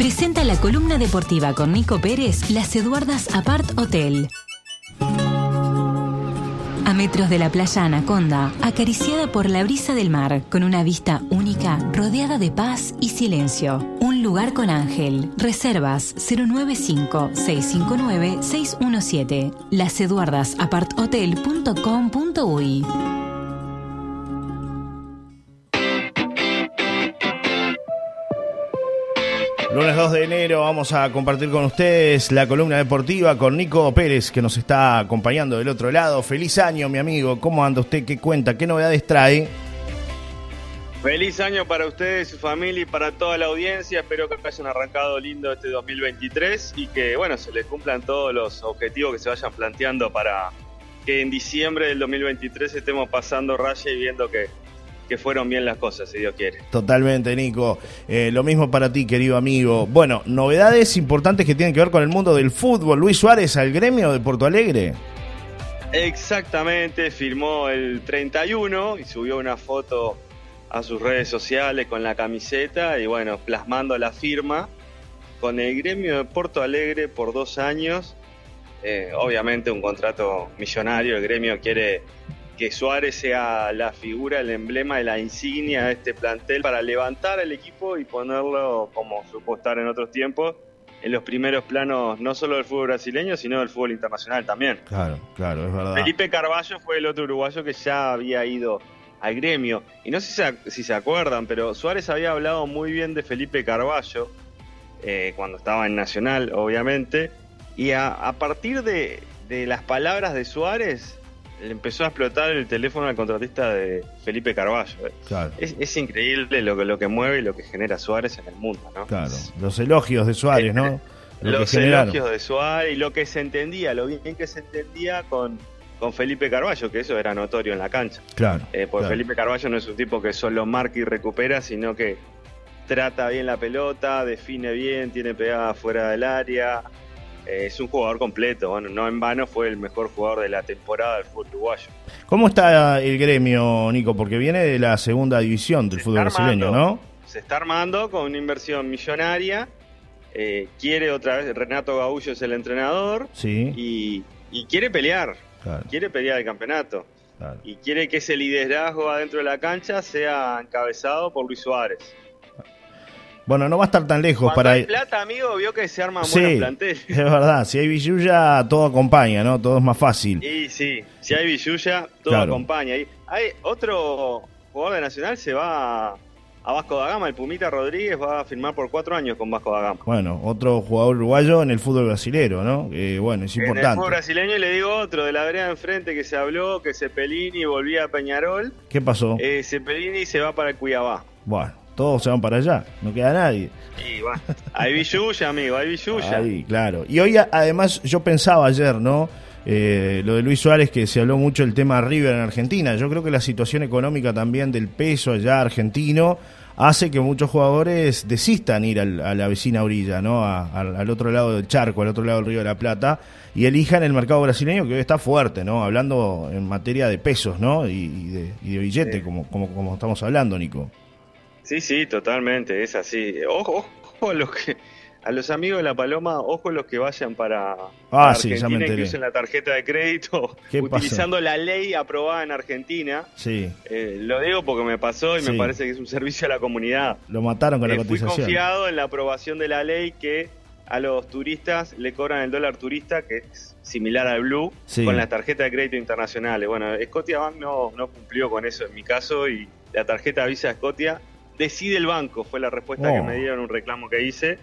presenta la columna deportiva con Nico Pérez, Las Eduardas Apart Hotel. A metros de la playa Anaconda, acariciada por la brisa del mar, con una vista única, rodeada de paz y silencio. Un lugar con ángel. Reservas 095-659-617. Laseduardasaparthotel.com.uy Lunes 2 de enero vamos a compartir con ustedes la columna deportiva con Nico Pérez que nos está acompañando del otro lado. Feliz año, mi amigo. ¿Cómo anda usted? ¿Qué cuenta? ¿Qué novedades trae? Feliz año para ustedes, su familia y para toda la audiencia. Espero que hayan arrancado lindo este 2023 y que bueno, se les cumplan todos los objetivos que se vayan planteando para que en diciembre del 2023 estemos pasando raya y viendo que que fueron bien las cosas, si Dios quiere. Totalmente, Nico. Eh, lo mismo para ti, querido amigo. Bueno, novedades importantes que tienen que ver con el mundo del fútbol. Luis Suárez al gremio de Porto Alegre. Exactamente, firmó el 31 y subió una foto a sus redes sociales con la camiseta y bueno, plasmando la firma con el gremio de Porto Alegre por dos años. Eh, obviamente un contrato millonario, el gremio quiere que Suárez sea la figura, el emblema la insignia de este plantel para levantar el equipo y ponerlo, como supo estar en otros tiempos, en los primeros planos no solo del fútbol brasileño, sino del fútbol internacional también. Claro, claro, es verdad. Felipe Carballo fue el otro uruguayo que ya había ido al gremio. Y no sé si se, acuerdan, pero Suárez había hablado muy bien de Felipe Carballo eh, cuando estaba en Nacional, obviamente. Y a, partir de, de las palabras de Suárez, le empezó a explotar el teléfono al contratista de Felipe Carballo. Eh. Es, increíble lo, lo que mueve y lo que genera Suárez en el mundo, ¿no? Claro, los elogios de Suárez, ¿no? Los elogios de Suárez y lo que se entendía, lo bien que se entendía con, con Felipe Carballo, que eso era notorio en la cancha. Claro. Eh, porque Felipe Carballo no es un tipo que solo marca y recupera, sino que trata bien la pelota, define bien, tiene pegada fuera del área, es un jugador completo. Bueno, no en vano fue el mejor jugador de la temporada del fútbol uruguayo. ¿Cómo está el gremio, Nico? Porque viene de la segunda división del fútbol brasileño, ¿no? Se está armando con una inversión millonaria. Eh, quiere otra vez, Renato Gaullo es el entrenador. Sí. Y, quiere pelear. Quiere pelear el campeonato. Y quiere que ese liderazgo adentro de la cancha sea encabezado por Luis Suárez. Bueno, no va a estar tan lejos para hay plata, amigo, vio que se arman sí, planteles. Es verdad, si hay billulla, todo acompaña, ¿no? Todo es más fácil. Sí, sí, si hay billulla, todo acompaña. Y hay otro jugador de Nacional se va a Vasco da Gama, el Pumita Rodríguez va a firmar por cuatro años con Vasco da Gama. Bueno, otro jugador uruguayo en el fútbol brasileño, ¿no? bueno, es importante. En el fútbol brasileño le digo otro, de la vereda de enfrente que se habló, que Cepelini volvía a Peñarol. ¿Qué pasó? Eh, Cepelini se va para el Cuiabá. Bueno, todos se van para allá, no queda nadie. Sí, va. Hay billulla, amigo, hay billulla. Ahí, claro. Y hoy, además, yo pensaba ayer, ¿no? Eh, lo de Luis Suárez, que se habló mucho del tema River en Argentina. Yo creo que la situación económica también del peso allá argentino hace que muchos jugadores desistan ir a la vecina orilla, ¿no? al otro lado del charco, al otro lado del Río de la Plata, y elijan el mercado brasileño que hoy está fuerte, ¿no? Hablando en materia de pesos, ¿no? Y, de, y de billete, como, como, como estamos hablando, Nico. Sí, sí, totalmente, es así. Ojo, ojo a los que a los amigos de la Paloma, ojo los que vayan para, ah, Argentina y que usen la tarjeta de crédito utilizando la ley aprobada en Argentina. Sí. Eh, lo digo porque me pasó y me parece que es un servicio a la comunidad. Lo mataron con la cotización. Fui confiado en la aprobación de la ley que a los turistas le cobran el dólar turista, que es similar al Blue, con la tarjeta de crédito internacionales. Bueno, Scotiabank no, no cumplió con eso en mi caso y la tarjeta Visa Scotia decide el banco, fue la respuesta que me dieron un reclamo que hice.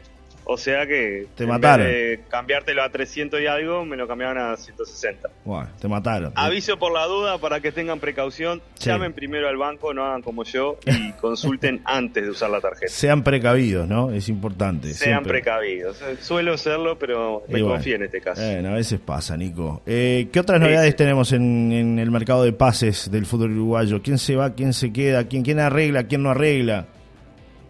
O sea que te mataron. de cambiártelo a 300 y algo, me lo cambiaban a 160. Bueno, te mataron. Aviso por la duda para que tengan precaución. Llamen primero al banco, no hagan como yo y consulten antes de usar la tarjeta. Sean precavidos, ¿no? Es importante. Sean precavidos. Suelo serlo, pero me confío en este caso. Bueno, a veces pasa, Nico. Eh, ¿Qué otras novedades tenemos en, en, el mercado de pases del fútbol uruguayo? ¿Quién se va, quién se queda, quién, quién arregla, quién no arregla?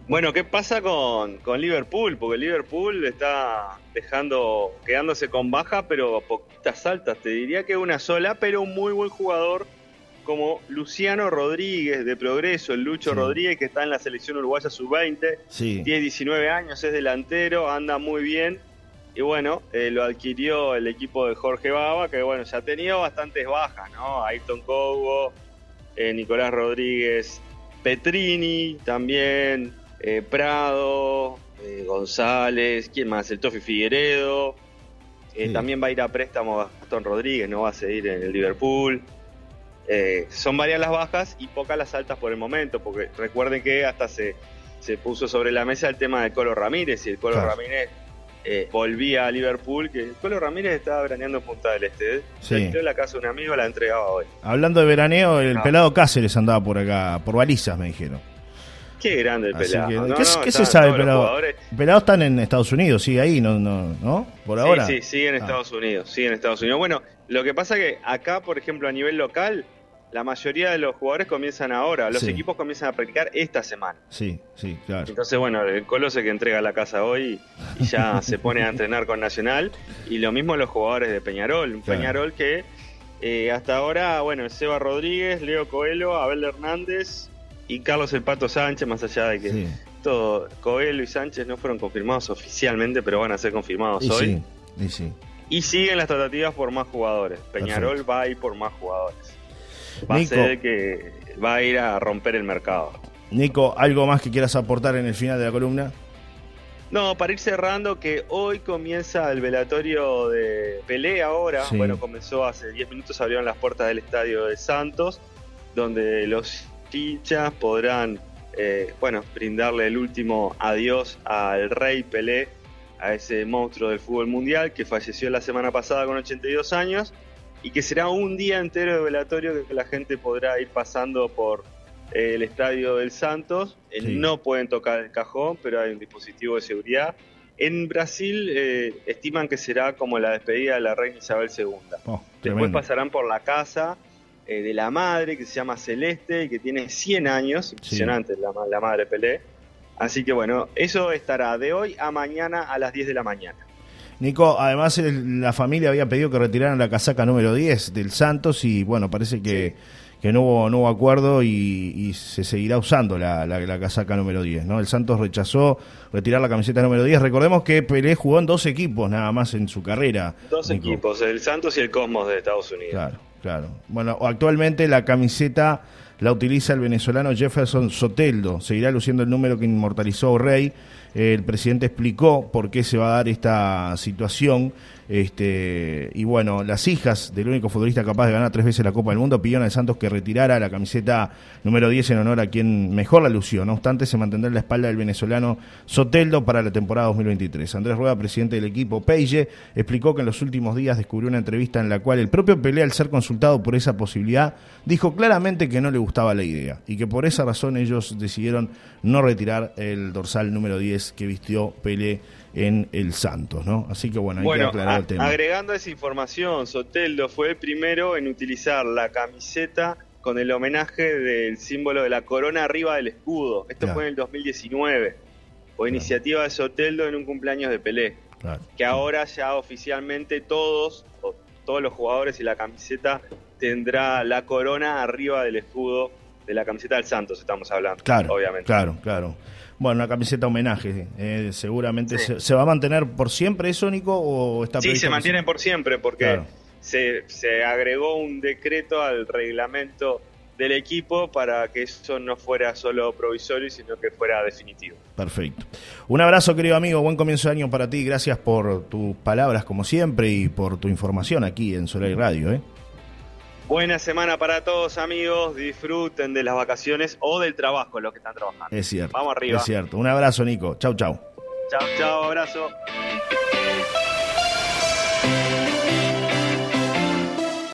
Bueno, ¿qué pasa con, con, Liverpool? Porque Liverpool está dejando, quedándose con baja, pero poquitas altas. Te diría que una sola, pero un muy buen jugador como Luciano Rodríguez de Progreso, el Lucho Rodríguez que está en la selección uruguaya sub-20, tiene 19 años, es delantero, anda muy bien y bueno, eh, lo adquirió el equipo de Jorge Baba, que bueno, ya ha tenido bastantes bajas, ¿no? Ayrton Cobo, eh, Nicolás Rodríguez Petrini, también eh, Prado, González, ¿quién más? El Tofi Figueredo. También va a ir a préstamo Gastón Rodríguez, no va a seguir en el Liverpool. son varias las bajas y pocas las altas por el momento, porque recuerden que hasta se, se puso sobre la mesa el tema de Colo Ramírez y el Colo Ramírez eh, volvía a Liverpool, que Colo Ramírez estaba veraneando en Punta del Este. ¿eh? Sí. la casa de un amigo, la entregaba hoy. Hablando de veraneo, el pelado Cáceres andaba por acá, por balizas, me dijeron. Qué grande el pelado. ¿Qué, se sabe pelado? Pelado están en Estados Unidos, sigue ahí, ¿no? no, ¿no? Por ahora. Sí, sí, sigue en ah. Estados Unidos, sigue en Estados Unidos. Bueno, lo que pasa que acá, por ejemplo, a nivel local, la mayoría de los jugadores comienzan ahora, los equipos comienzan a practicar esta semana. Sí, sí, claro. Entonces, bueno, el Colose que entrega la casa hoy y ya se pone a entrenar con Nacional. Y lo mismo los jugadores de Peñarol. Un Peñarol que eh, hasta ahora, bueno, Seba Rodríguez, Leo Coelho, Abel Hernández y Carlos El Pato Sánchez, más allá de que todo Coelho y Sánchez no fueron confirmados oficialmente, pero van a ser confirmados hoy. Sí, y sí. Y siguen las tratativas por más jugadores. Peñarol va a ir por más jugadores va a ser que va a ir a romper el mercado. Nico, ¿algo más que quieras aportar en el final de la columna? No, para ir cerrando, que hoy comienza el velatorio de Pelé ahora. Bueno, comenzó hace 10 minutos, abrieron las puertas del estadio de Santos, donde los hinchas podrán, eh, bueno, brindarle el último adiós al rey Pelé, a ese monstruo del fútbol mundial que falleció la semana pasada con 82 años y que será un día entero de velatorio que la gente podrá ir pasando por eh, el estadio del Santos. Eh, no pueden tocar el cajón, pero hay un dispositivo de seguridad. En Brasil eh, estiman que será como la despedida de la reina Isabel II. Después pasarán por la casa de la madre, que se llama Celeste, y que tiene 100 años, impresionante la, la madre Pelé. Así que bueno, eso estará de hoy a mañana a las 10 de la mañana. Nico, además la familia había pedido que retiraran la casaca número 10 del Santos y bueno, parece que, que no, hubo, no acuerdo y, se seguirá usando la, la, casaca número 10. ¿no? El Santos rechazó retirar la camiseta número 10. Recordemos que Pelé jugó en dos equipos nada más en su carrera. Dos equipos, el Santos y el Cosmos de Estados Unidos. Claro, claro. Bueno, actualmente la camiseta la utiliza el venezolano Jefferson Soteldo. Seguirá luciendo el número que inmortalizó Rey el presidente explicó por qué se va a dar esta situación este, y bueno, las hijas del único futbolista capaz de ganar tres veces la Copa del Mundo pidieron a Santos que retirara la camiseta número 10 en honor a quien mejor la lució. No obstante, se mantendrá en la espalda del venezolano Soteldo para la temporada 2023. Andrés Rueda, presidente del equipo Peille, explicó que en los últimos días descubrió una entrevista en la cual el propio Pelé, al ser consultado por esa posibilidad, dijo claramente que no le gustaba la idea y que por esa razón ellos decidieron no retirar el dorsal número 10 que vistió Pelé en el Santos, ¿no? Así que bueno, hay que aclarar el tema. Agregando esa información, Soteldo fue el primero en utilizar la camiseta con el homenaje del símbolo de la corona arriba del escudo. Esto fue en el 2019. Fue iniciativa de Soteldo en un cumpleaños de Pelé. Que ahora ya oficialmente todos, todos los jugadores y la camiseta tendrá la corona arriba del escudo de la camiseta del Santos, estamos hablando. Claro, obviamente. Claro, claro. Bueno, una camiseta homenaje. Eh, seguramente se, va a mantener por siempre eso, Nico, o está Sí, se mantiene por siempre porque se, se agregó un decreto al reglamento del equipo para que eso no fuera solo provisorio, sino que fuera definitivo. Perfecto. Un abrazo, querido amigo. Buen comienzo de año para ti. Gracias por tus palabras, como siempre, y por tu información aquí en Solar Radio. ¿eh? Buena semana para todos, amigos. Disfruten de las vacaciones o del trabajo, los que están trabajando. Es cierto. Vamos arriba. Es cierto. Un abrazo, Nico. Chau, chau. Chau, chau. Abrazo.